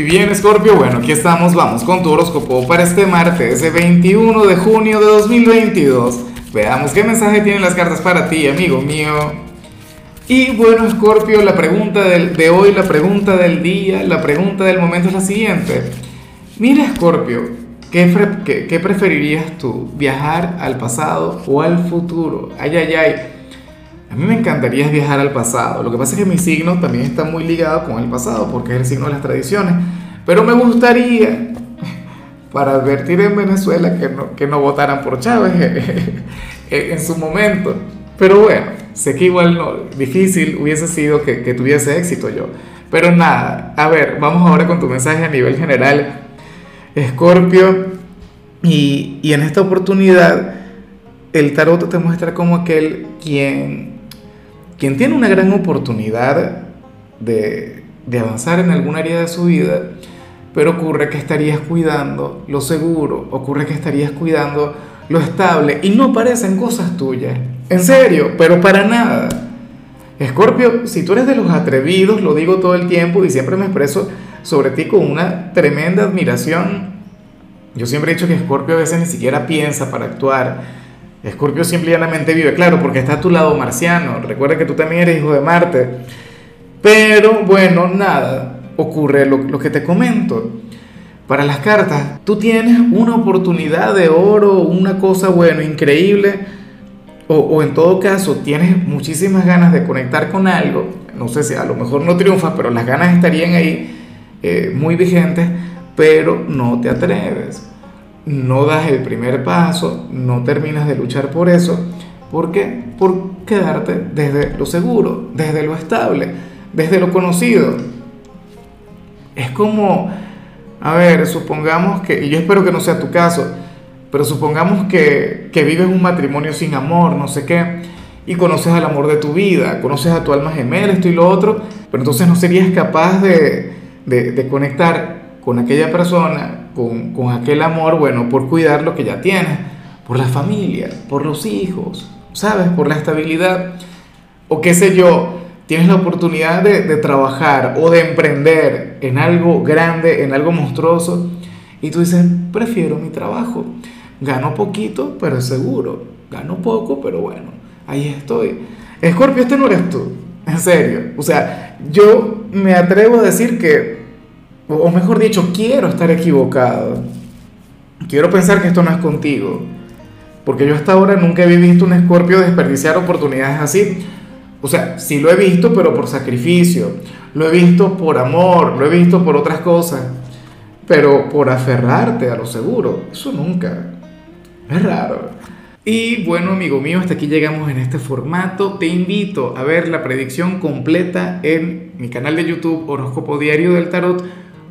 Y bien, Scorpio, bueno, aquí estamos, vamos con tu horóscopo para este martes, ese 21 de junio de 2022. Veamos qué mensaje tienen las cartas para ti, amigo mío. Y bueno, Scorpio, la pregunta del, de hoy, la pregunta del día, la pregunta del momento es la siguiente. Mira, Scorpio, ¿qué, qué, qué preferirías tú? ¿Viajar al pasado o al futuro? Ay, ay, ay. A mí me encantaría viajar al pasado. Lo que pasa es que mi signo también está muy ligado con el pasado, porque es el signo de las tradiciones. Pero me gustaría, para advertir en Venezuela que no, que no votaran por Chávez en su momento. Pero bueno, sé que igual no, difícil hubiese sido que, que tuviese éxito yo. Pero nada, a ver, vamos ahora con tu mensaje a nivel general. Escorpio, y, y en esta oportunidad el tarot te muestra como aquel quien quien tiene una gran oportunidad de, avanzar en algún área de su vida, pero ocurre que estarías cuidando lo seguro, ocurre que estarías cuidando lo estable y no parecen cosas tuyas. En serio, pero para nada. Escorpio, si tú eres de los atrevidos, lo digo todo el tiempo y siempre me expreso sobre ti con una tremenda admiración. Yo siempre he dicho que Escorpio a veces ni siquiera piensa para actuar Escorpio simplemente vive, claro, porque está a tu lado marciano. Recuerda que tú también eres hijo de Marte. Pero bueno, nada, ocurre lo, que te comento. Para las cartas, tú tienes una oportunidad de oro, una cosa, bueno, increíble, o, en todo caso tienes muchísimas ganas de conectar con algo, no sé si a lo mejor no triunfas, pero las ganas estarían ahí eh, muy vigentes, pero no te atreves no das el primer paso, no terminas de luchar por eso. ¿Por qué? Por quedarte desde lo seguro, desde lo estable, desde lo conocido. Es como, a ver, supongamos que, y yo espero que no sea tu caso, pero supongamos que, vives un matrimonio sin amor, no sé qué, y conoces al amor de tu vida, conoces a tu alma gemela, esto y lo otro, pero entonces no serías capaz de, de conectar con aquella persona, con, con, aquel amor, bueno, por cuidar lo que ya tienes, por la familia, por los hijos, ¿sabes? Por la estabilidad. O qué sé yo, tienes la oportunidad de, de trabajar o de emprender en algo grande, en algo monstruoso, y tú dices, prefiero mi trabajo. Gano poquito, pero seguro. Gano poco, pero bueno, ahí estoy. Escorpio, este no eres tú. En serio. O sea, yo me atrevo a decir que o mejor dicho, quiero estar equivocado. Quiero pensar que esto no es contigo. Porque yo hasta ahora nunca he visto un escorpio desperdiciar oportunidades así. O sea, sí lo he visto, pero por sacrificio. Lo he visto por amor, lo he visto por otras cosas. Pero por aferrarte a lo seguro, eso nunca. Es raro. Y bueno, amigo mío, hasta aquí llegamos en este formato. Te invito a ver la predicción completa en mi canal de YouTube Horóscopo Diario del Tarot